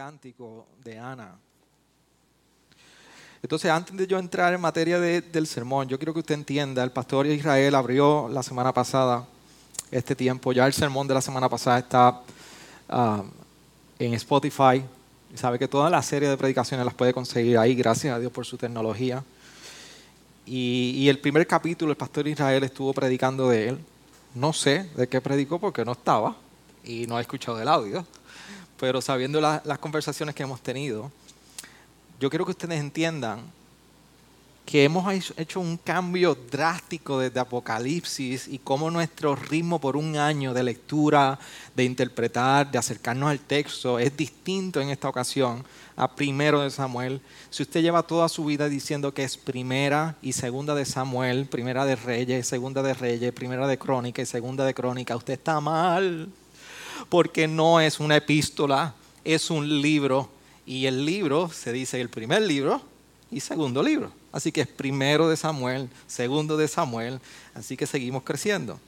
Cántico de Ana. Entonces, antes de yo entrar en materia de- del sermón, yo quiero que usted entienda, el pastor Israel abrió la semana pasada este tiempo, ya el sermón de la semana pasada está ah, en Spotify, sabe que toda la serie de predicaciones las puede conseguir ahí, gracias a Dios por su tecnología. Y, y el primer capítulo, el pastor Israel estuvo predicando de él. No sé de qué predicó porque no estaba y no he escuchado el audio pero sabiendo la- las conversaciones que hemos tenido, yo quiero que ustedes entiendan que hemos hecho un cambio drástico desde Apocalipsis y cómo nuestro ritmo por un año de lectura, de interpretar, de acercarnos al texto es distinto en esta ocasión a primero de Samuel. Si usted lleva toda su vida diciendo que es primera y segunda de Samuel, primera de Reyes, segunda de Reyes, primera de Crónica y segunda de Crónica, usted está mal porque no es una epístola, es un libro. Y el libro se dice el primer libro y segundo libro. Así que es primero de Samuel, segundo de Samuel. Así que seguimos creciendo.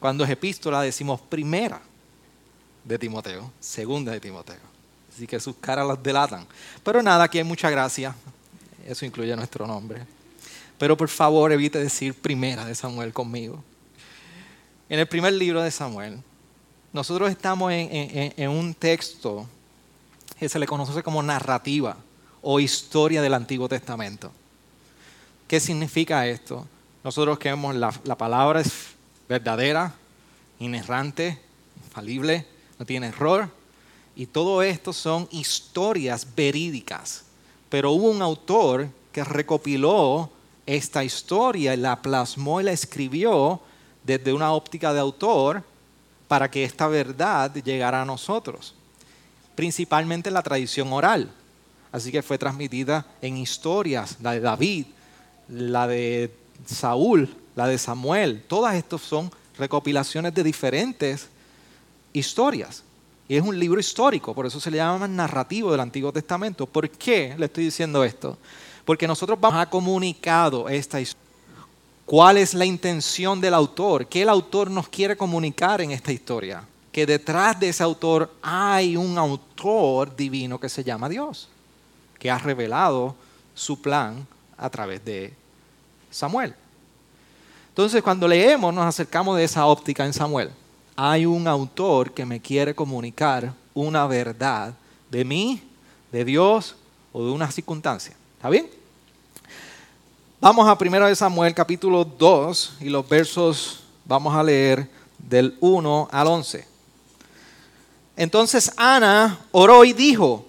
Cuando es epístola decimos primera de Timoteo, segunda de Timoteo. Así que sus caras las delatan. Pero nada, aquí hay mucha gracia. Eso incluye nuestro nombre. Pero por favor evite decir primera de Samuel conmigo. En el primer libro de Samuel, nosotros estamos en, un texto que se le conoce como narrativa o historia del Antiguo Testamento. ¿Qué significa esto? Nosotros creemos la, la palabra es verdadera, inerrante, infalible, no tiene error. Y todo esto son historias verídicas. Pero hubo un autor que recopiló esta historia la plasmó y la escribió desde una óptica de autor para que esta verdad llegara a nosotros, principalmente en la tradición oral. Así que fue transmitida en historias, la de David, la de Saúl, la de Samuel. Todas estas son recopilaciones de diferentes historias. Y es un libro histórico, por eso se le llama narrativo del Antiguo Testamento. ¿Por qué le estoy diciendo esto? Porque nosotros vamos a comunicado esta historia. ¿Cuál es la intención del autor? ¿Qué el autor nos quiere comunicar en esta historia? Que detrás de ese autor hay un autor divino que se llama Dios, que ha revelado su plan a través de Samuel. Entonces, cuando leemos, nos acercamos de esa óptica en Samuel. Hay un autor que me quiere comunicar una verdad de mí, de Dios o de una circunstancia. ¿Está bien? Vamos a 1 de Samuel capítulo 2 y los versos vamos a leer del 1 al 11. Entonces Ana oró y dijo,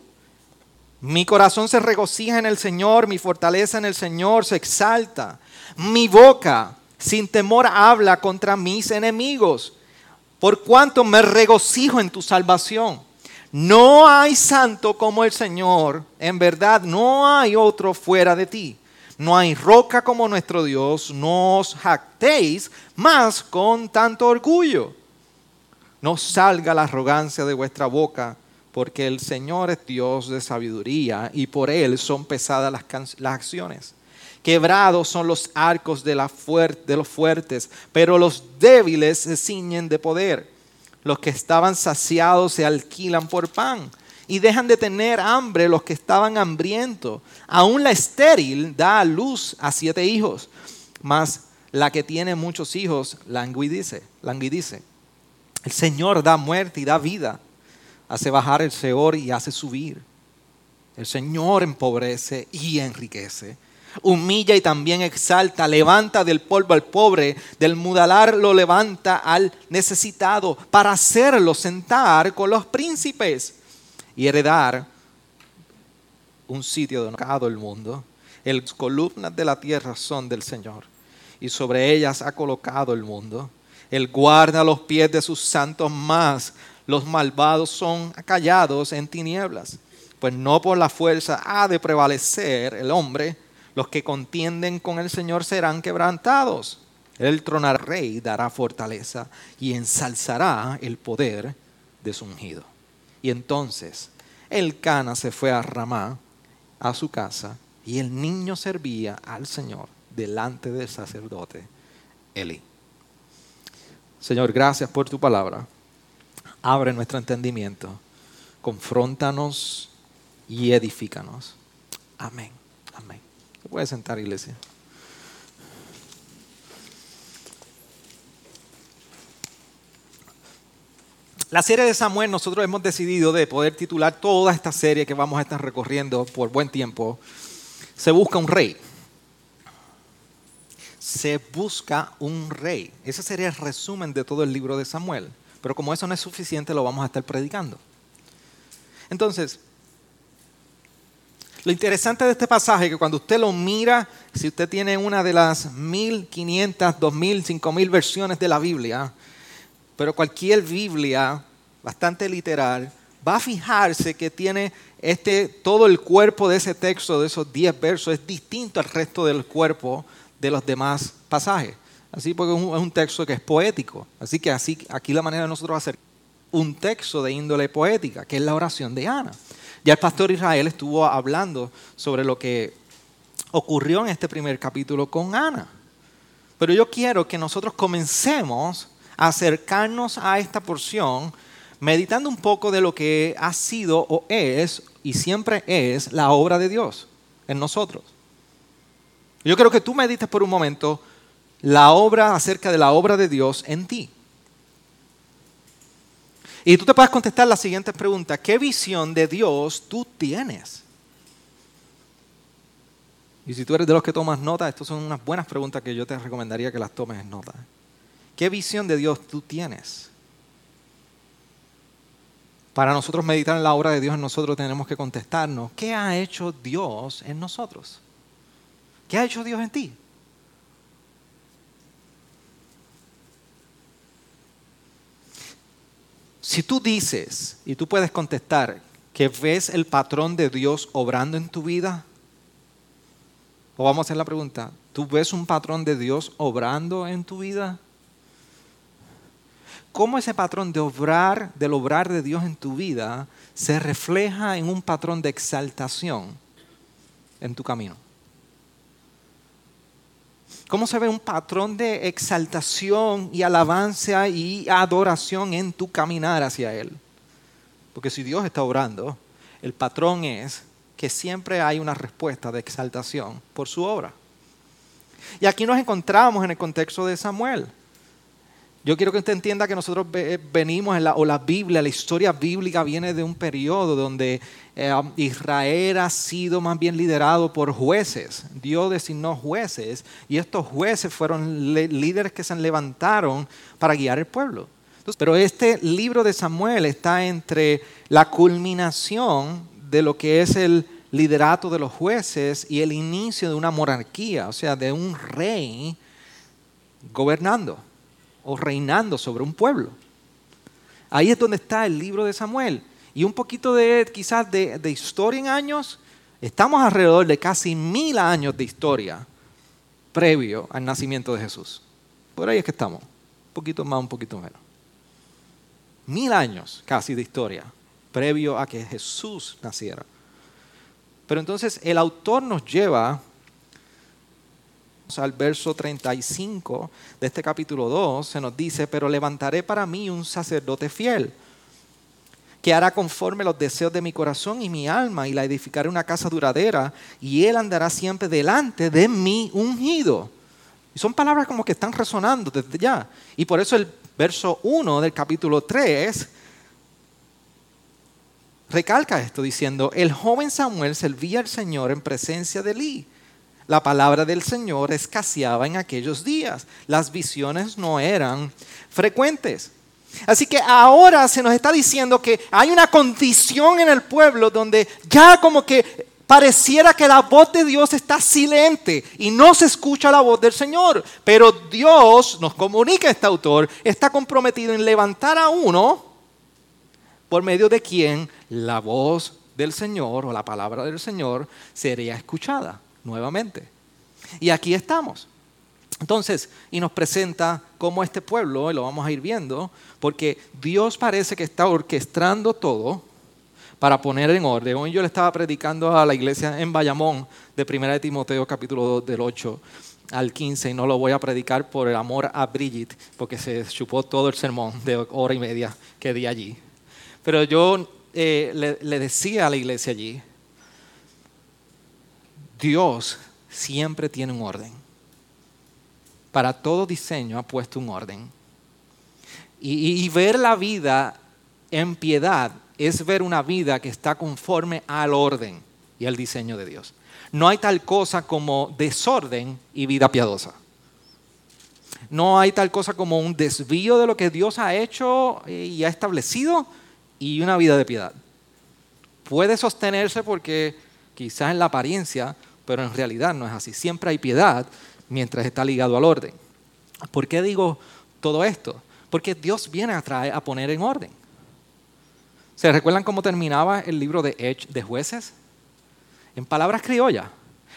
mi corazón se regocija en el Señor, mi fortaleza en el Señor se exalta. Mi boca sin temor habla contra mis enemigos, por cuanto me regocijo en tu salvación. No hay santo como el Señor, en verdad no hay otro fuera de ti. No hay roca como nuestro Dios, no os jactéis más con tanto orgullo. No salga la arrogancia de vuestra boca, porque el Señor es Dios de sabiduría y por Él son pesadas las, acciones. Quebrados son los arcos de los fuertes, pero los débiles se ciñen de poder. Los que estaban saciados se alquilan por pan y dejan de tener hambre los que estaban hambrientos. Aún la estéril da a luz a siete hijos, mas la que tiene muchos hijos languidice, languidice. El Señor da muerte y da vida, hace bajar el Seor y hace subir. El Señor empobrece y enriquece. Humilla y también exalta, levanta del polvo al pobre, del mudalar lo levanta al necesitado, para hacerlo sentar con los príncipes y heredar un sitio donde el mundo. Las columnas de la tierra son del Señor y sobre ellas ha colocado el mundo. Él guarda los pies de sus santos más. los malvados son callados en tinieblas. Pues no por la fuerza ha de prevalecer el hombre, los que contienden con el Señor serán quebrantados. Él tronará rey, dará fortaleza y ensalzará el poder de su ungido. Y entonces el Cana se fue a Ramá, a su casa, y el niño servía al Señor delante del sacerdote Eli. Señor, gracias por tu palabra. Abre nuestro entendimiento. Confróntanos y edifícanos. Amén. Amén. ¿Se puede sentar, iglesia? La serie de Samuel, nosotros hemos decidido de poder titular toda esta serie que vamos a estar recorriendo por buen tiempo. Se busca un rey. Se busca un rey. Ese sería el resumen de todo el libro de Samuel. Pero como eso no es suficiente, lo vamos a estar predicando. Entonces, lo interesante de este pasaje es que cuando usted lo mira, si usted tiene una de las 1500, 2000, 5000 versiones de la Biblia, pero cualquier Biblia bastante literal va a fijarse que tiene este, todo el cuerpo de ese texto, de esos 10 versos, es distinto al resto del cuerpo de los demás pasajes. Así porque es un, texto que es poético. Así que así, aquí la manera de nosotros hacer un texto de índole poética, que es la oración de Ana. Ya el pastor Israel estuvo hablando sobre lo que ocurrió en este primer capítulo con Ana. Pero yo quiero que nosotros comencemos acercarnos a esta porción meditando un poco de lo que ha sido o es y siempre es la obra de Dios en nosotros. Yo quiero que tú medites por un momento la obra acerca de la obra de Dios en ti. Y tú te puedes contestar la siguiente pregunta, ¿qué visión de Dios tú tienes? Y si tú eres de los que tomas nota, estas son unas buenas preguntas que yo te recomendaría que las tomes en nota. ¿Qué visión de Dios tú tienes? Para nosotros meditar en la obra de Dios en nosotros tenemos que contestarnos, ¿qué ha hecho Dios en nosotros? ¿Qué ha hecho Dios en ti? Si tú dices, y tú puedes contestar, que ves el patrón de Dios obrando en tu vida, o vamos a hacer la pregunta, ¿tú ves un patrón de Dios obrando en tu vida? Cómo ese patrón de obrar, del obrar de Dios en tu vida, se refleja en un patrón de exaltación en tu camino. ¿Cómo se ve un patrón de exaltación y alabanza y adoración en tu caminar hacia Él? Porque si Dios está obrando, el patrón es que siempre hay una respuesta de exaltación por su obra. Y aquí nos encontramos en el contexto de Samuel. Yo quiero que usted entienda que nosotros eh, venimos, en la, o la Biblia, la historia bíblica viene de un periodo donde eh, Israel ha sido más bien liderado por jueces. Dios designó jueces y estos jueces fueron líderes que se levantaron para guiar el pueblo. pero este libro de Samuel está entre la culminación de lo que es el liderato de los jueces y el inicio de una monarquía, o sea, de un rey gobernando o reinando sobre un pueblo. Ahí es donde está el libro de Samuel. Y un poquito de quizás de, historia en años, estamos alrededor de casi mil años de historia previo al nacimiento de Jesús. Por ahí es que estamos, un poquito más, un poquito menos. Mil años casi de historia previo a que Jesús naciera. Pero entonces el autor nos lleva al verso 35 de este capítulo 2, se nos dice, pero levantaré para mí un sacerdote fiel, que hará conforme los deseos de mi corazón y mi alma, y la edificaré una casa duradera, y él andará siempre delante de mi ungido. Y son palabras como que están resonando desde ya. Y por eso el verso 1 del capítulo 3 recalca esto diciendo, el joven Samuel servía al Señor en presencia de Eli la palabra del Señor escaseaba en aquellos días. Las visiones no eran frecuentes. Así que ahora se nos está diciendo que hay una condición en el pueblo donde ya como que pareciera que la voz de Dios está silente y no se escucha la voz del Señor. Pero Dios, nos comunica este autor, está comprometido en levantar a uno por medio de quien la voz del Señor o la palabra del Señor sería escuchada nuevamente. Y aquí estamos. Entonces, y nos presenta cómo este pueblo, y lo vamos a ir viendo, porque Dios parece que está orquestando todo para poner en orden. Hoy yo le estaba predicando a la iglesia en Bayamón de 1 de Timoteo capítulo 2 del 8 al 15 y no lo voy a predicar por el amor a Brigitte porque se chupó todo el sermón de hora y media que di allí. Pero yo eh, le, le decía a la iglesia allí, Dios siempre tiene un orden. Para todo diseño ha puesto un orden. Y, ver la vida en piedad es ver una vida que está conforme al orden y al diseño de Dios. No hay tal cosa como desorden y vida piadosa. No hay tal cosa como un desvío de lo que Dios ha hecho y ha establecido y una vida de piedad. Puede sostenerse porque quizás en la apariencia, pero en realidad no es así. Siempre hay piedad mientras está ligado al orden. ¿Por qué digo todo esto? Porque Dios viene a, traer, a poner en orden. ¿Se recuerdan cómo terminaba el libro de, de jueces? En palabras criollas,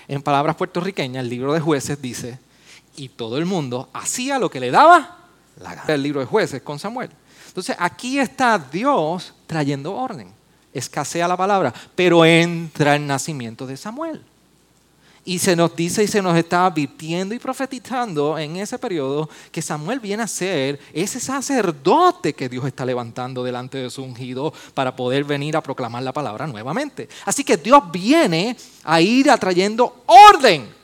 en palabras puertorriqueñas, el libro de jueces dice, y todo el mundo hacía lo que le daba la. El libro de jueces con Samuel. Entonces aquí está Dios trayendo orden. Escasea la palabra, pero entra el nacimiento de Samuel. Y se nos dice y se nos está advirtiendo y profetizando en ese periodo que Samuel viene a ser ese sacerdote que Dios está levantando delante de su ungido para poder venir a proclamar la palabra nuevamente. Así que Dios viene a ir atrayendo orden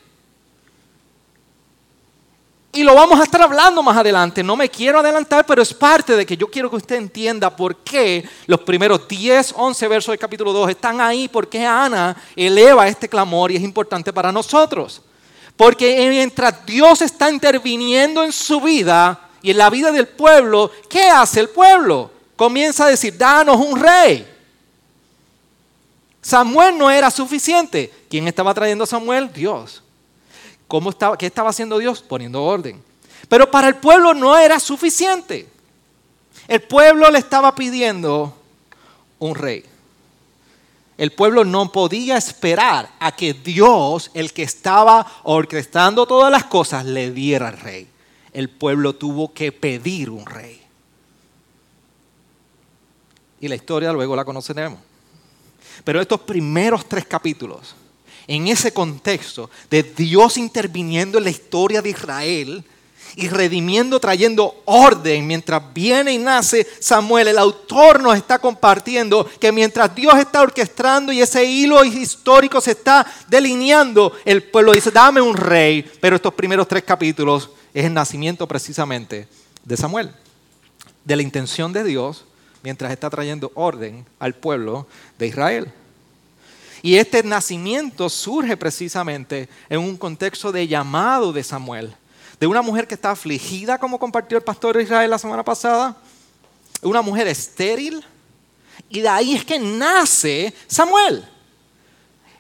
y lo vamos a estar hablando más adelante. No me quiero adelantar, pero es parte de que yo quiero que usted entienda por qué los primeros 10, 11 versos del capítulo 2 están ahí, por qué Ana eleva este clamor y es importante para nosotros. Porque mientras Dios está interviniendo en su vida y en la vida del pueblo, ¿qué hace el pueblo? Comienza a decir, danos un rey. Samuel no era suficiente. ¿Quién estaba trayendo a Samuel? Dios. ¿Cómo estaba, ¿Qué estaba haciendo Dios? Poniendo orden. Pero para el pueblo no era suficiente. El pueblo le estaba pidiendo un rey. El pueblo no podía esperar a que Dios, el que estaba orquestando todas las cosas, le diera el rey. El pueblo tuvo que pedir un rey. Y la historia luego la conoceremos. Pero estos primeros tres capítulos en ese contexto de Dios interviniendo en la historia de Israel y redimiendo, trayendo orden mientras viene y nace Samuel. El autor nos está compartiendo que mientras Dios está orquestando y ese hilo histórico se está delineando, el pueblo dice, dame un rey. Pero estos primeros tres capítulos es el nacimiento precisamente de Samuel, de la intención de Dios mientras está trayendo orden al pueblo de Israel. Y este nacimiento surge precisamente en un contexto de llamado de Samuel, de una mujer que está afligida, como compartió el pastor Israel la semana pasada, una mujer estéril, y de ahí es que nace Samuel.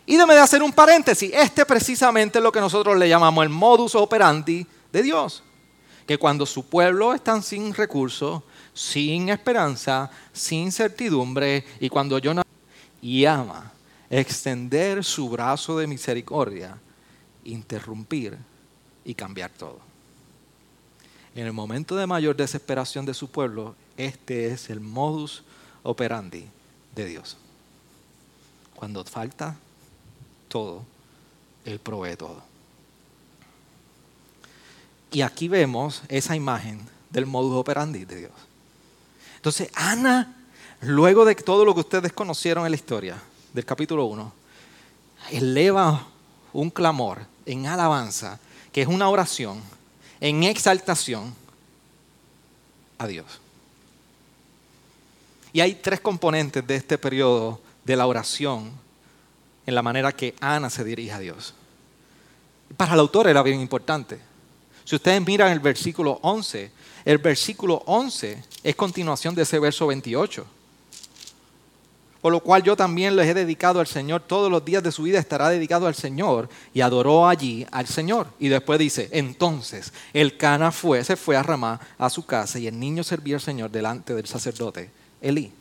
Y déme de hacer un paréntesis, este precisamente lo que nosotros le llamamos el modus operandi de Dios, que cuando su pueblo está sin recursos, sin esperanza, sin certidumbre, y cuando yo y ama extender su brazo de misericordia, interrumpir y cambiar todo. En el momento de mayor desesperación de su pueblo, este es el modus operandi de Dios. Cuando falta todo, Él provee todo. Y aquí vemos esa imagen del modus operandi de Dios. Entonces, Ana, luego de todo lo que ustedes conocieron en la historia, del capítulo 1, eleva un clamor en alabanza, que es una oración, en exaltación a Dios. Y hay tres componentes de este periodo de la oración en la manera que Ana se dirige a Dios. Para el autor era bien importante. Si ustedes miran el versículo 11, el versículo 11 es continuación de ese verso 28. Por lo cual yo también les he dedicado al Señor, todos los días de su vida estará dedicado al Señor. Y adoró allí al Señor. Y después dice, entonces el Cana fue, se fue a Ramá a su casa y el niño servía al Señor delante del sacerdote Elí.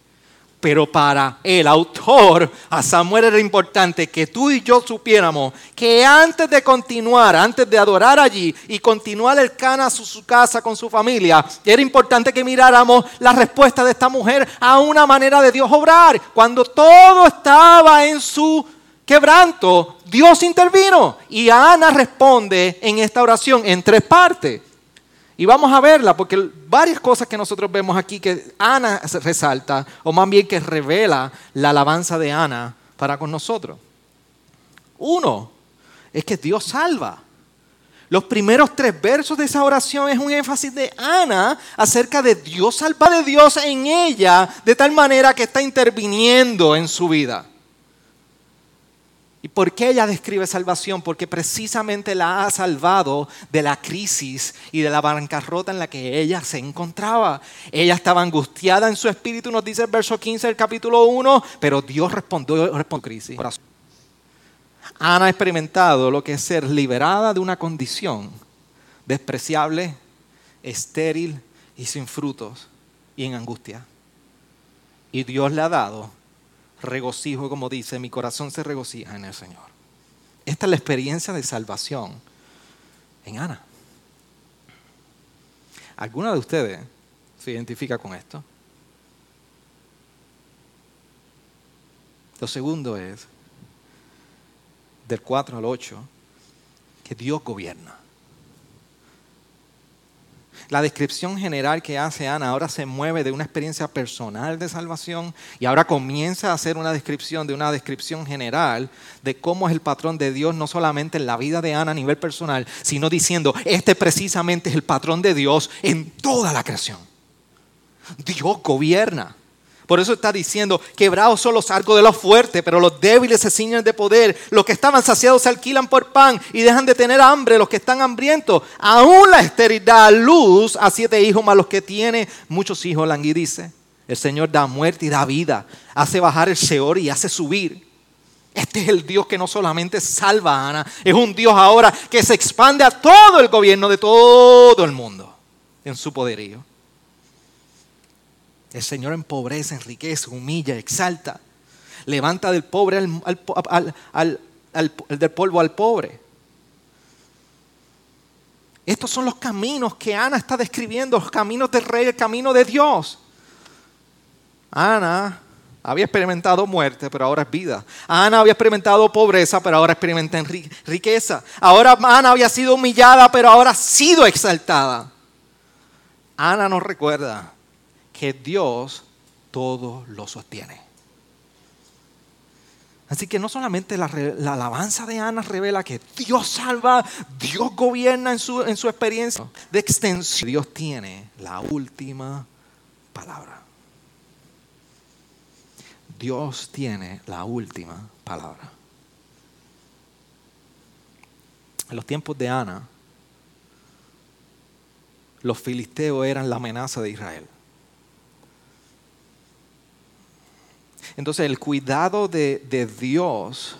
Pero para el autor, a Samuel era importante que tú y yo supiéramos que antes de continuar, antes de adorar allí y continuar el cana a su, casa con su familia, era importante que miráramos la respuesta de esta mujer a una manera de Dios obrar. Cuando todo estaba en su quebranto, Dios intervino y Ana responde en esta oración en tres partes. Y vamos a verla, porque varias cosas que nosotros vemos aquí que Ana resalta, o más bien que revela la alabanza de Ana para con nosotros. Uno, es que Dios salva. Los primeros tres versos de esa oración es un énfasis de Ana acerca de Dios salva de Dios en ella, de tal manera que está interviniendo en su vida. ¿Y por qué ella describe salvación? Porque precisamente la ha salvado de la crisis y de la bancarrota en la que ella se encontraba. Ella estaba angustiada en su espíritu, nos dice el verso 15 del capítulo 1, pero Dios respondió, respondió crisis. Ana ha experimentado lo que es ser liberada de una condición despreciable, estéril y sin frutos y en angustia. Y Dios le ha dado regocijo, como dice, mi corazón se regocija en el Señor. Esta es la experiencia de salvación en Ana. ¿Alguna de ustedes se identifica con esto? Lo segundo es, del 4 al 8, que Dios gobierna. La descripción general que hace Ana ahora se mueve de una experiencia personal de salvación y ahora comienza a hacer una descripción de una descripción general de cómo es el patrón de Dios no solamente en la vida de Ana a nivel personal, sino diciendo, este precisamente es el patrón de Dios en toda la creación. Dios gobierna. Por eso está diciendo, quebrados son los arcos de los fuertes, pero los débiles se ciñen de poder. Los que estaban saciados se alquilan por pan y dejan de tener hambre los que están hambrientos. Aún la esterilidad luz a siete hijos más los que tiene muchos hijos, dice. El Señor da muerte y da vida, hace bajar el Seor y hace subir. Este es el Dios que no solamente salva a Ana, es un Dios ahora que se expande a todo el gobierno de todo el mundo en su poderío. El Señor empobrece, enriquece, humilla, exalta. Levanta del pobre al, del polvo al pobre. Estos son los caminos que Ana está describiendo, los caminos del rey, el camino de Dios. Ana había experimentado muerte, pero ahora es vida. Ana había experimentado pobreza, pero ahora experimenta riqueza. Ahora Ana había sido humillada, pero ahora ha sido exaltada. Ana nos recuerda que Dios todo lo sostiene. Así que no solamente la, alabanza de Ana revela que Dios salva, Dios gobierna en su, en su experiencia de extensión. Dios tiene la última palabra. Dios tiene la última palabra. En los tiempos de Ana, los filisteos eran la amenaza de Israel. Entonces el cuidado de, Dios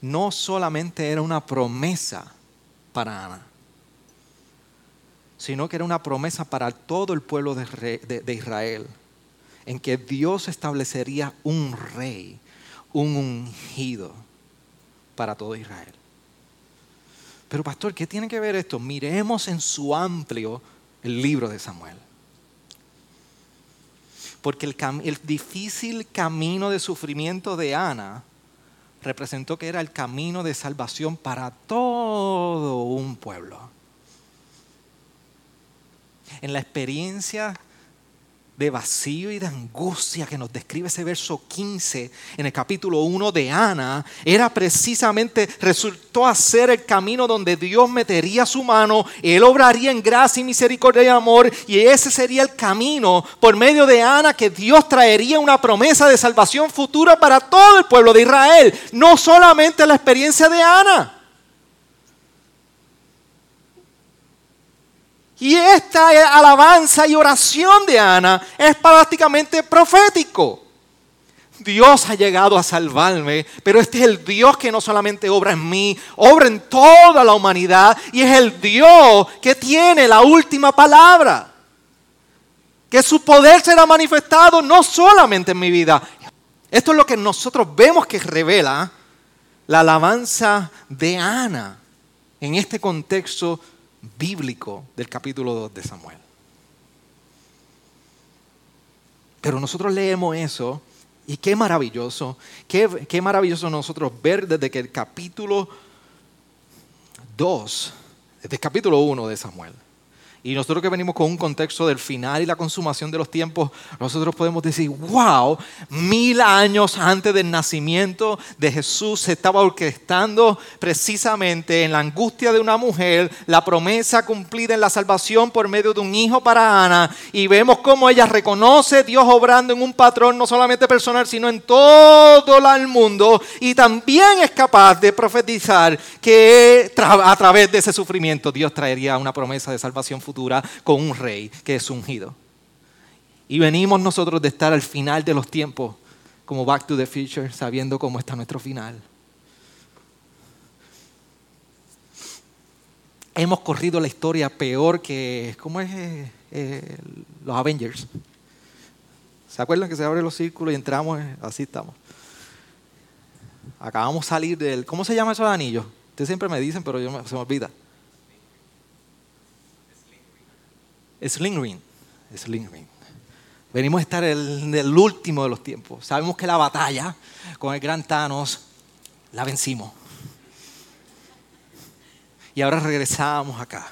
no solamente era una promesa para Ana, sino que era una promesa para todo el pueblo de, Israel, en que Dios establecería un rey, un ungido para todo Israel. Pero pastor, ¿qué tiene que ver esto? Miremos en su amplio el libro de Samuel porque el, difícil camino de sufrimiento de Ana representó que era el camino de salvación para todo un pueblo. En la experiencia de vacío y de angustia que nos describe ese verso 15 en el capítulo 1 de Ana, era precisamente, resultó a ser el camino donde Dios metería su mano, Él obraría en gracia y misericordia y amor, y ese sería el camino por medio de Ana que Dios traería una promesa de salvación futura para todo el pueblo de Israel, no solamente la experiencia de Ana. Y esta alabanza y oración de Ana es prácticamente profético. Dios ha llegado a salvarme, pero este es el Dios que no solamente obra en mí, obra en toda la humanidad y es el Dios que tiene la última palabra. que su poder será manifestado no solamente en mi vida. Esto es lo que nosotros vemos que revela la alabanza de Ana en este contexto bíblico del capítulo 2 de Samuel. Pero nosotros leemos eso y qué maravilloso, qué, qué maravilloso nosotros ver desde que el capítulo 2, desde el capítulo 1 de Samuel, y nosotros que venimos con un contexto del final y la consumación de los tiempos, nosotros podemos decir, wow, mil años antes del nacimiento de Jesús se estaba orquestando precisamente en la angustia de una mujer la promesa cumplida en la salvación por medio de un hijo para Ana. Y vemos cómo ella reconoce a Dios obrando en un patrón no solamente personal, sino en todo el mundo. Y también es capaz de profetizar que a través de ese sufrimiento Dios traería una promesa de salvación futura con un rey que es ungido. Y venimos nosotros de estar al final de los tiempos, como Back to the Future, sabiendo cómo está nuestro final. Hemos corrido la historia peor que, ¿cómo es? Eh, eh, los Avengers. ¿Se acuerdan que se abren los círculos y entramos? Así estamos. Acabamos de salir del... ¿Cómo se llama esos anillos? Ustedes siempre me dicen, pero yo se me olvida. Sling Ring. Sling Ring. Venimos a estar en el último de los tiempos. Sabemos que la batalla con el gran Thanos la vencimos. Y ahora regresamos acá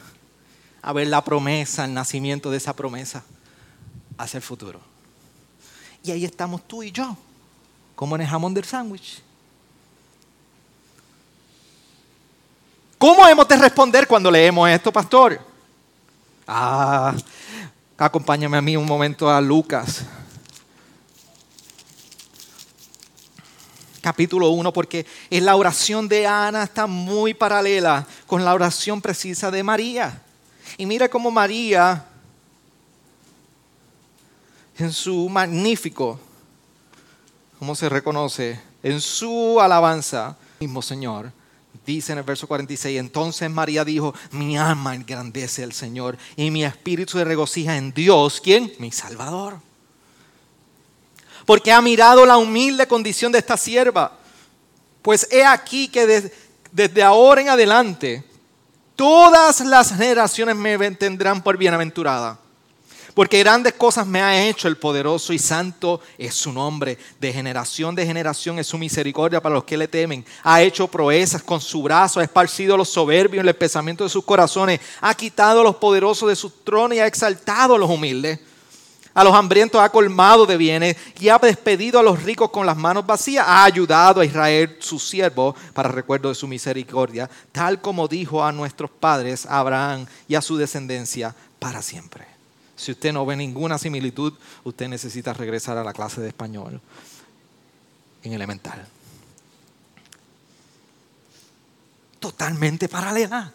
a ver la promesa, el nacimiento de esa promesa hacia el futuro. Y ahí estamos tú y yo, como en el jamón del sándwich. ¿Cómo hemos de responder cuando leemos esto, pastor? Ah, acompáñame a mí un momento a Lucas. Capítulo 1, porque en la oración de Ana está muy paralela con la oración precisa de María. Y mira cómo María, en su magnífico, ¿cómo se reconoce? En su alabanza, mismo Señor, Dice en el verso 46, entonces María dijo, mi alma engrandece al Señor y mi espíritu se regocija en Dios, ¿quién? Mi Salvador. Porque ha mirado la humilde condición de esta sierva. Pues he aquí que desde ahora en adelante todas las generaciones me tendrán por bienaventurada porque grandes cosas me ha hecho el poderoso y santo es su nombre. De generación de generación es su misericordia para los que le temen. Ha hecho proezas con su brazo, ha esparcido los soberbios en el pensamiento de sus corazones. Ha quitado a los poderosos de sus tronos y ha exaltado a los humildes. A los hambrientos ha colmado de bienes y ha despedido a los ricos con las manos vacías. Ha ayudado a Israel, su siervo, para recuerdo de su misericordia, tal como dijo a nuestros padres, a Abraham y a su descendencia para siempre. Si usted no ve ninguna similitud, usted necesita regresar a la clase de español en elemental. Totalmente paralela.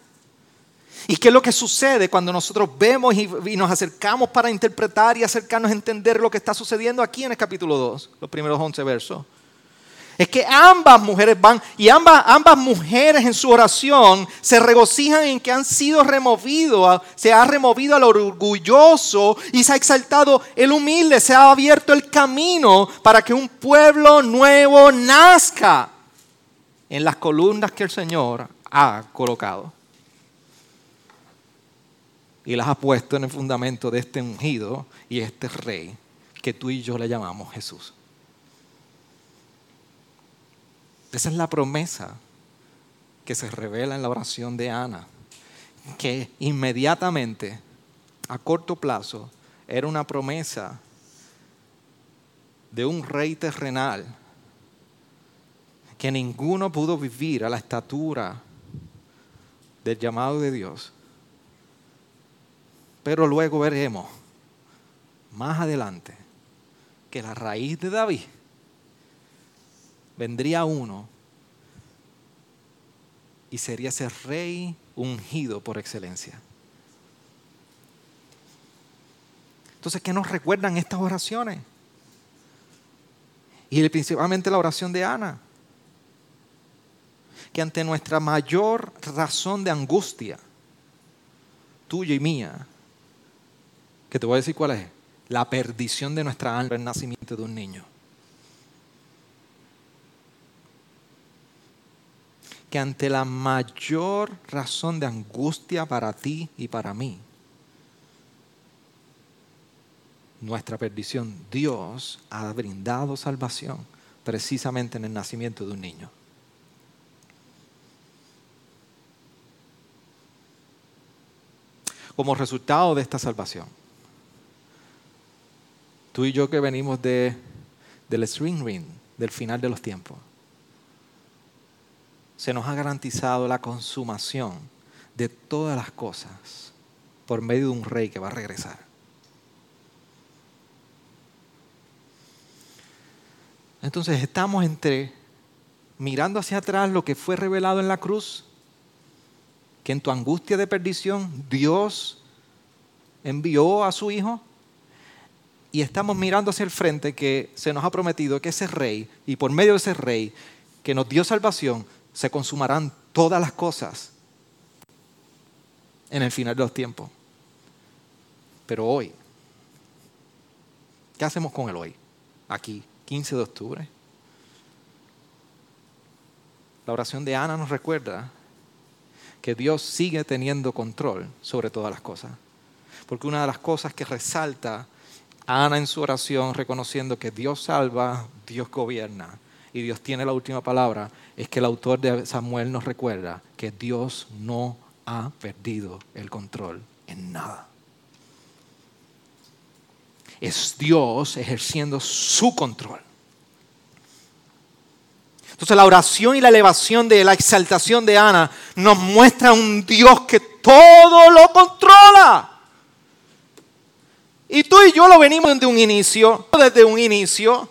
¿Y qué es lo que sucede cuando nosotros vemos y, nos acercamos para interpretar y acercarnos a entender lo que está sucediendo aquí en el capítulo 2, los primeros 11 versos? Es que ambas mujeres van y ambas, ambas mujeres en su oración se regocijan en que han sido removidos, se ha removido al orgulloso y se ha exaltado el humilde, se ha abierto el camino para que un pueblo nuevo nazca en las columnas que el Señor ha colocado. Y las ha puesto en el fundamento de este ungido y este rey que tú y yo le llamamos Jesús. Esa es la promesa que se revela en la oración de Ana, que inmediatamente, a corto plazo, era una promesa de un rey terrenal que ninguno pudo vivir a la estatura del llamado de Dios. Pero luego veremos más adelante que la raíz de David vendría uno y sería ese rey ungido por excelencia. Entonces, ¿qué nos recuerdan estas oraciones? Y principalmente la oración de Ana, que ante nuestra mayor razón de angustia, tuya y mía, que te voy a decir cuál es, la perdición de nuestra alma, el nacimiento de un niño. Que ante la mayor razón de angustia para ti y para mí, nuestra perdición, Dios ha brindado salvación precisamente en el nacimiento de un niño. Como resultado de esta salvación, tú y yo que venimos de, del string ring, del final de los tiempos, se nos ha garantizado la consumación de todas las cosas por medio de un rey que va a regresar. Entonces estamos entre mirando hacia atrás lo que fue revelado en la cruz, que en tu angustia de perdición Dios envió a su Hijo, y estamos mirando hacia el frente que se nos ha prometido que ese rey, y por medio de ese rey que nos dio salvación, se consumarán todas las cosas en el final de los tiempos. Pero hoy, ¿qué hacemos con el hoy? Aquí, 15 de octubre. La oración de Ana nos recuerda que Dios sigue teniendo control sobre todas las cosas. Porque una de las cosas que resalta Ana en su oración, reconociendo que Dios salva, Dios gobierna y Dios tiene la última palabra, es que el autor de Samuel nos recuerda que Dios no ha perdido el control en nada es Dios ejerciendo su control. Entonces la oración y la elevación de la exaltación de Ana nos muestra un Dios que todo lo controla. Y tú y yo lo venimos desde un inicio, desde un inicio.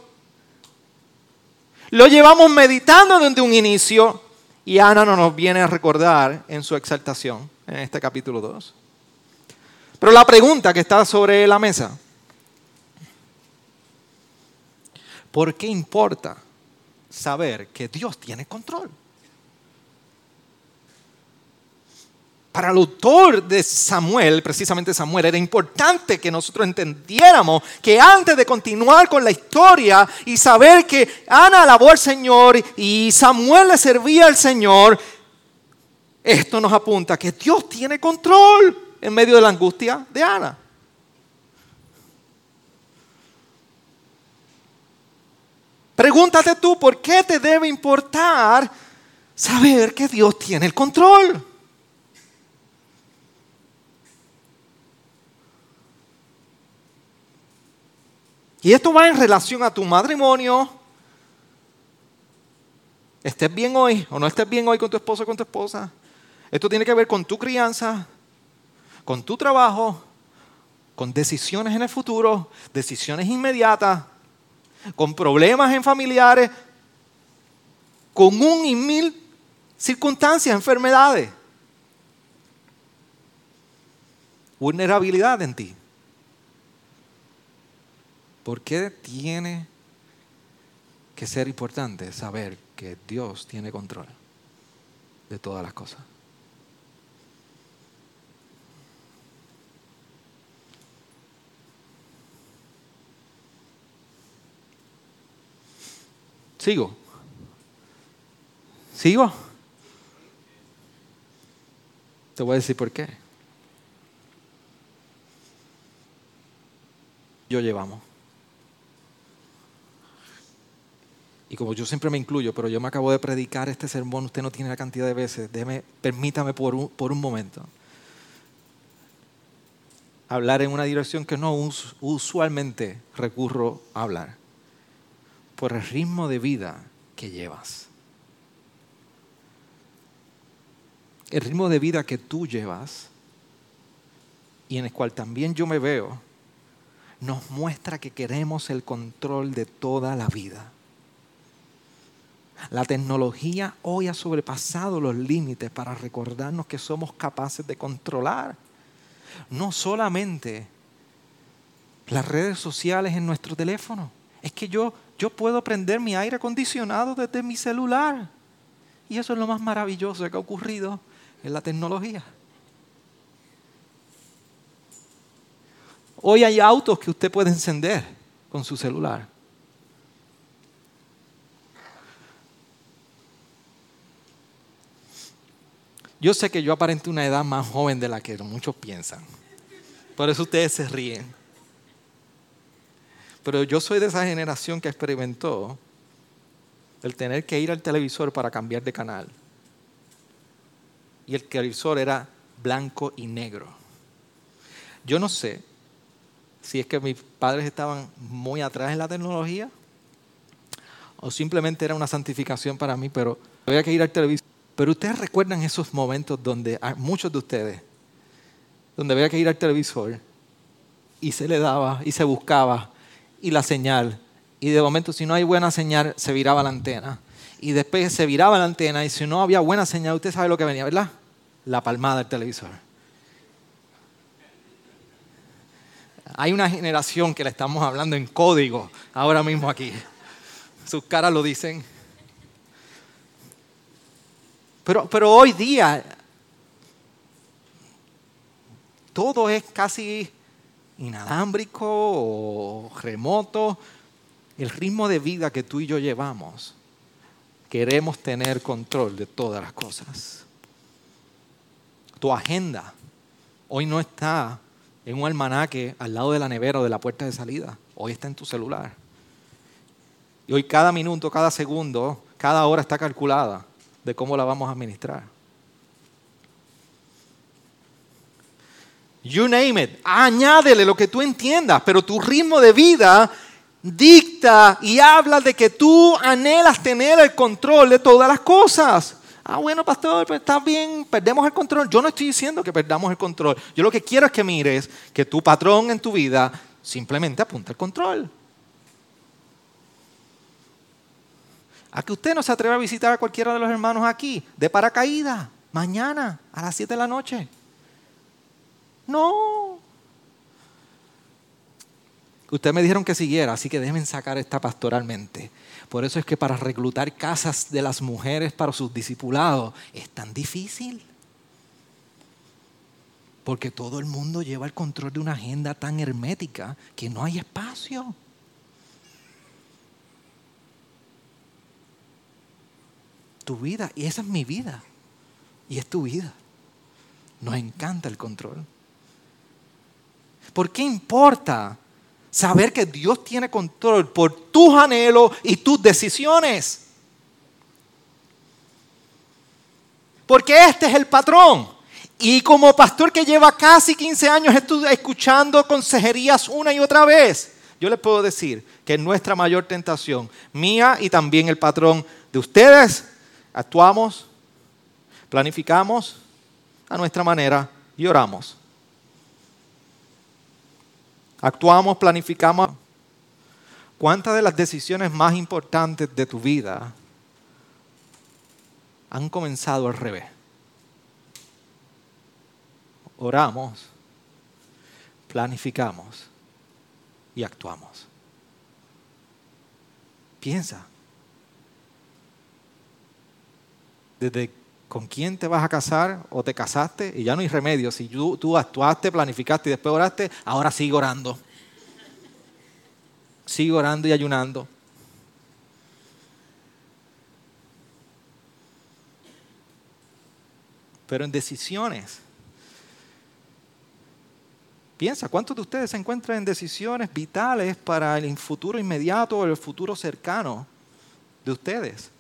Lo llevamos meditando desde un inicio y Ana no nos viene a recordar en su exaltación en este capítulo 2. Pero la pregunta que está sobre la mesa ¿Por qué importa saber que Dios tiene control? Para el autor de Samuel, precisamente Samuel, era importante que nosotros entendiéramos que antes de continuar con la historia y saber que Ana alabó al Señor y Samuel le servía al Señor, esto nos apunta que Dios tiene control en medio de la angustia de Ana. Pregúntate tú, ¿por qué te debe importar saber que Dios tiene el control? Y esto va en relación a tu matrimonio. Estés bien hoy o no estés bien hoy con tu esposo o con tu esposa. Esto tiene que ver con tu crianza, con tu trabajo, con decisiones en el futuro, decisiones inmediatas, con problemas en familiares, con un y mil circunstancias, enfermedades, vulnerabilidad en ti. ¿Por qué tiene que ser importante saber que Dios tiene control de todas las cosas? Sigo. ¿Sigo? Te voy a decir por qué. Yo llevamos. Y como yo siempre me incluyo, pero yo me acabo de predicar este sermón, usted no tiene la cantidad de veces, déjeme, permítame por un, por un momento hablar en una dirección que no usualmente recurro a hablar por el ritmo de vida que llevas. El ritmo de vida que tú llevas y en el cual también yo me veo, nos muestra que queremos el control de toda la vida. La tecnología hoy ha sobrepasado los límites para recordarnos que somos capaces de controlar no solamente las redes sociales en nuestro teléfono. Es que yo yo puedo prender mi aire acondicionado desde mi celular. Y eso es lo más maravilloso que ha ocurrido en la tecnología. Hoy hay autos que usted puede encender con su celular. Yo sé que yo aparento una edad más joven de la que muchos piensan. Por eso ustedes se ríen. Pero yo soy de esa generación que experimentó el tener que ir al televisor para cambiar de canal. Y el televisor era blanco y negro. Yo no sé si es que mis padres estaban muy atrás en la tecnología o simplemente era una santificación para mí, pero había que ir al televisor. Pero ustedes recuerdan esos momentos donde muchos de ustedes, donde había que ir al televisor y se le daba y se buscaba y la señal. Y de momento, si no hay buena señal, se viraba la antena. Y después se viraba la antena y si no había buena señal, usted sabe lo que venía, ¿verdad? La palmada del televisor. Hay una generación que le estamos hablando en código ahora mismo aquí. Sus caras lo dicen. Pero, pero hoy día todo es casi inalámbrico o remoto. El ritmo de vida que tú y yo llevamos, queremos tener control de todas las cosas. Tu agenda hoy no está en un almanaque al lado de la nevera o de la puerta de salida. Hoy está en tu celular. Y hoy cada minuto, cada segundo, cada hora está calculada de cómo la vamos a administrar. You name it. Añádele lo que tú entiendas, pero tu ritmo de vida dicta y habla de que tú anhelas tener el control de todas las cosas. Ah, bueno, pastor, pues está bien, perdemos el control. Yo no estoy diciendo que perdamos el control. Yo lo que quiero es que mires que tu patrón en tu vida simplemente apunta el control. A que usted no se atreva a visitar a cualquiera de los hermanos aquí, de paracaídas, mañana a las 7 de la noche. No. Ustedes me dijeron que siguiera, así que deben sacar esta pastoralmente. Por eso es que para reclutar casas de las mujeres para sus discipulados es tan difícil. Porque todo el mundo lleva el control de una agenda tan hermética que no hay espacio. Tu vida, y esa es mi vida, y es tu vida. Nos encanta el control. ¿Por qué importa saber que Dios tiene control por tus anhelos y tus decisiones? Porque este es el patrón. Y como pastor que lleva casi 15 años escuchando consejerías una y otra vez, yo les puedo decir que nuestra mayor tentación, mía y también el patrón de ustedes, actuamos, planificamos a nuestra manera y oramos. Actuamos, planificamos. ¿Cuántas de las decisiones más importantes de tu vida han comenzado al revés? Oramos, planificamos y actuamos. Piensa. Desde con quién te vas a casar o te casaste y ya no hay remedio. Si tú, actuaste, planificaste y después oraste, ahora sigue orando. Sigue orando y ayunando. Pero en decisiones. Piensa, ¿cuántos de ustedes se encuentran en decisiones vitales para el futuro inmediato o el futuro cercano de ustedes?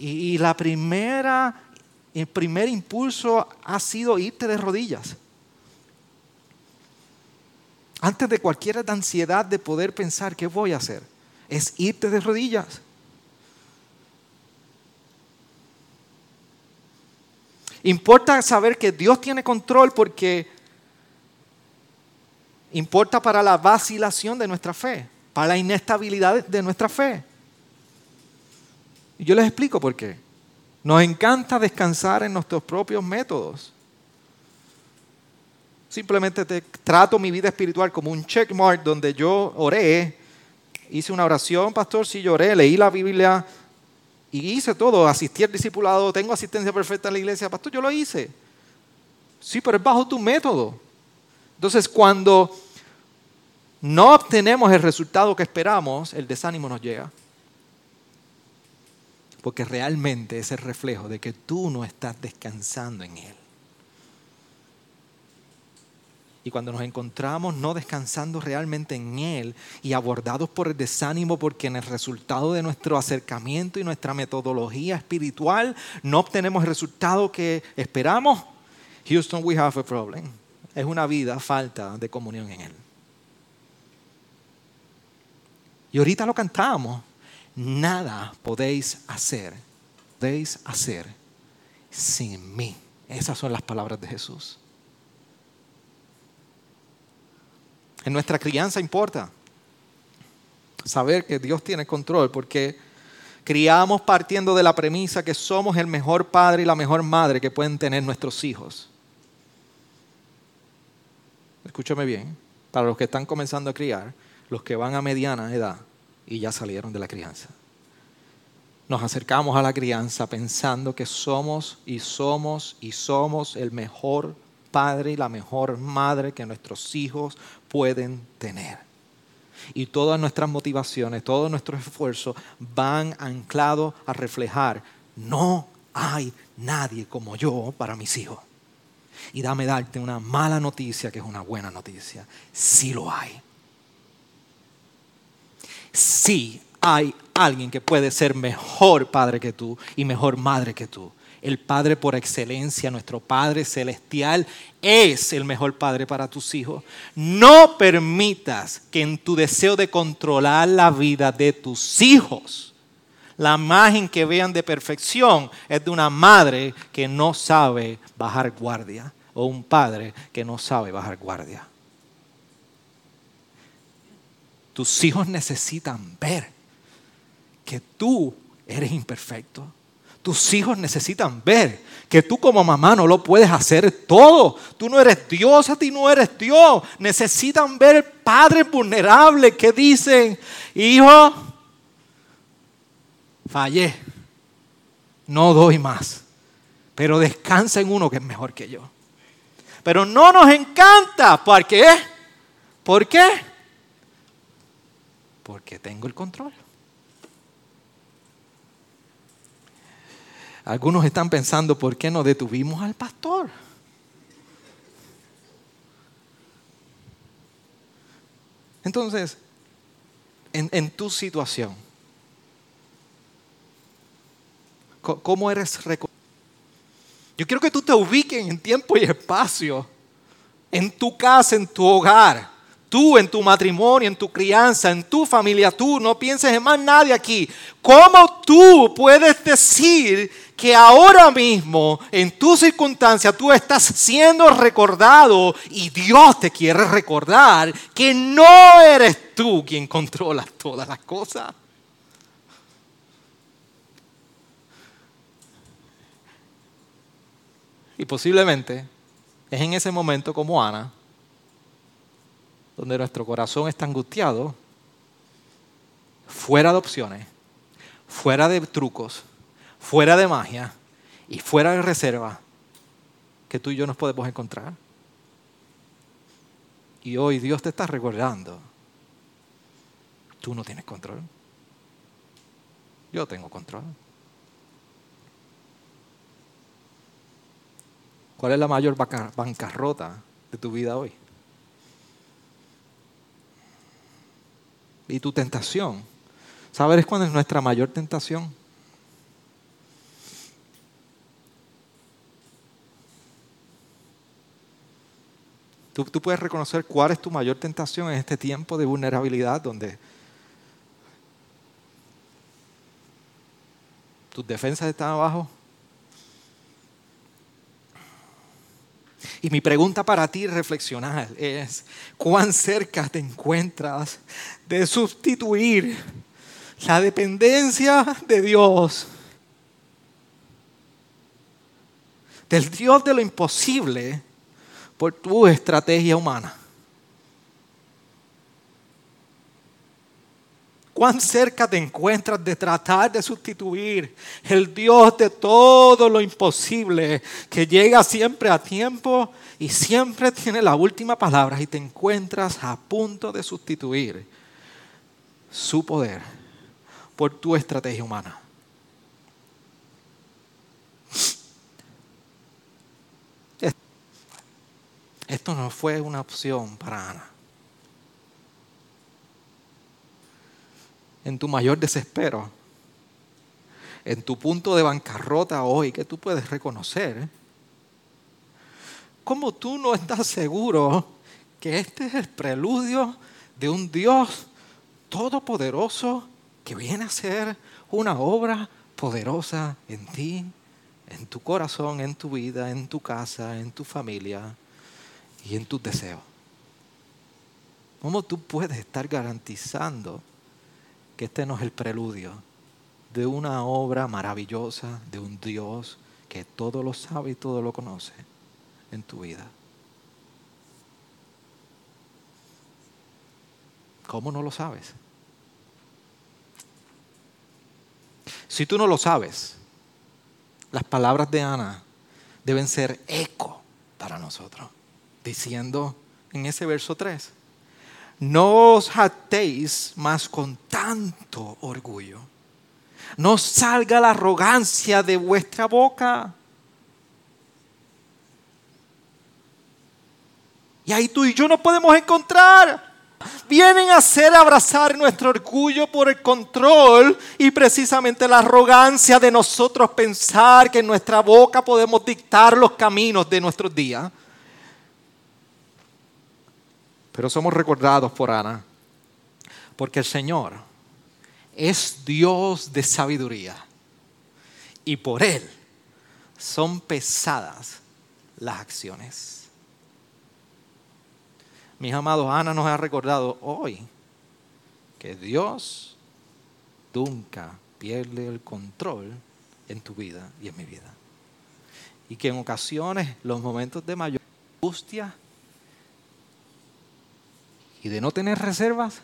Y, la primera, el primer impulso ha sido irte de rodillas. Antes de cualquier ansiedad de poder pensar qué voy a hacer, es irte de rodillas. Importa saber que Dios tiene control porque importa para la vacilación de nuestra fe, para la inestabilidad de nuestra fe. Y yo les explico por qué. Nos encanta descansar en nuestros propios métodos. Simplemente te trato mi vida espiritual como un checkmark donde yo oré, hice una oración, pastor, sí lloré, leí la Biblia y hice todo, asistí al discipulado, tengo asistencia perfecta en la iglesia, pastor, yo lo hice. Sí, pero es bajo tu método. Entonces, cuando no obtenemos el resultado que esperamos, el desánimo nos llega. Porque realmente es el reflejo de que tú no estás descansando en Él. Y cuando nos encontramos no descansando realmente en Él y abordados por el desánimo porque en el resultado de nuestro acercamiento y nuestra metodología espiritual no obtenemos el resultado que esperamos, Houston, we have a problem. Es una vida falta de comunión en Él. Y ahorita lo cantamos. Nada podéis hacer, podéis hacer sin mí. Esas son las palabras de Jesús. En nuestra crianza importa saber que Dios tiene control porque criamos partiendo de la premisa que somos el mejor padre y la mejor madre que pueden tener nuestros hijos. Escúchame bien, para los que están comenzando a criar, los que van a mediana edad y ya salieron de la crianza. Nos acercamos a la crianza pensando que somos y somos y somos el mejor padre y la mejor madre que nuestros hijos pueden tener. Y todas nuestras motivaciones, todos nuestros esfuerzos van anclados a reflejar, no hay nadie como yo para mis hijos. Y dame darte una mala noticia que es una buena noticia. Sí lo hay. Sí hay alguien que puede ser mejor padre que tú y mejor madre que tú el Padre por excelencia, nuestro Padre celestial, es el mejor Padre para tus hijos. No permitas que en tu deseo de controlar la vida de tus hijos, la imagen que vean de perfección es de una madre que no sabe bajar guardia o un padre que no sabe bajar guardia. Tus hijos necesitan ver que tú eres imperfecto tus hijos necesitan ver que tú como mamá no lo puedes hacer todo. Tú no eres Dios, a ti no eres Dios. Necesitan ver padres vulnerables que dicen, hijo, fallé, no doy más, pero descansa en uno que es mejor que yo. Pero no nos encanta, ¿por qué? ¿Por qué? Porque tengo el control. Algunos están pensando, ¿por qué no detuvimos al pastor? Entonces, en, tu situación, ¿cómo eres Yo quiero que tú te ubiques en tiempo y espacio, en tu casa, en tu hogar. Tú en tu matrimonio, en tu crianza, en tu familia, tú no pienses en más nadie aquí. ¿Cómo tú puedes decir que ahora mismo, en tu circunstancia, tú estás siendo recordado y Dios te quiere recordar que no eres tú quien controla todas las cosas? Y posiblemente es en ese momento como Ana donde nuestro corazón está angustiado, fuera de opciones, fuera de trucos, fuera de magia y fuera de reserva, que tú y yo nos podemos encontrar. Y hoy Dios te está recordando, tú no tienes control. Yo tengo control. ¿Cuál es la mayor bancarrota de tu vida hoy? Y tu tentación. ¿Sabes cuál es nuestra mayor tentación? Tú, tú, puedes reconocer cuál es tu mayor tentación en este tiempo de vulnerabilidad donde tus defensas están abajo Y mi pregunta para ti reflexionar es, ¿cuán cerca te encuentras de sustituir la dependencia de Dios, del Dios de lo imposible, por tu estrategia humana? Cuán cerca te encuentras de tratar de sustituir el Dios de todo lo imposible, que llega siempre a tiempo y siempre tiene la última palabra y te encuentras a punto de sustituir su poder por tu estrategia humana. Esto no fue una opción para Ana. En tu mayor desespero, en tu punto de bancarrota hoy, que tú puedes reconocer. ¿cómo tú no estás seguro que este es el preludio de un Dios todopoderoso que viene a ser una obra poderosa en ti, en tu corazón, en tu vida, en tu casa, en tu familia? y en tus deseos. ¿Cómo tú puedes estar garantizando que este no es el preludio de una obra maravillosa de un Dios que todo lo sabe y todo lo conoce en tu vida? ¿Cómo no lo sabes? Si tú no lo sabes, las palabras de Ana deben ser eco para nosotros diciendo en ese verso 3, no os jactéis más con tanto orgullo. No salga la arrogancia de vuestra boca. Y ahí tú y yo no podemos encontrar. Vienen a hacer abrazar nuestro orgullo por el control y precisamente la arrogancia de nosotros pensar que en nuestra boca podemos dictar los caminos de nuestros días. Pero somos recordados por Ana, porque el Señor es Dios de sabiduría y por Él son pesadas las acciones. Mis amados, Ana nos ha recordado hoy que Dios nunca pierde el control en tu vida y en mi vida. Y que en ocasiones los momentos de mayor angustia y de no tener reservas,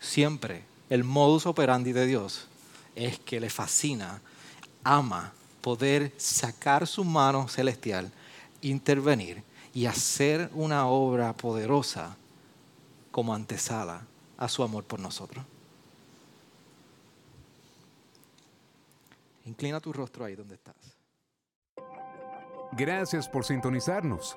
siempre el modus operandi de Dios es que le fascina, ama poder sacar su mano celestial, intervenir y hacer una obra poderosa como antesala a su amor por nosotros. Inclina tu rostro ahí donde estás. Gracias por sintonizarnos.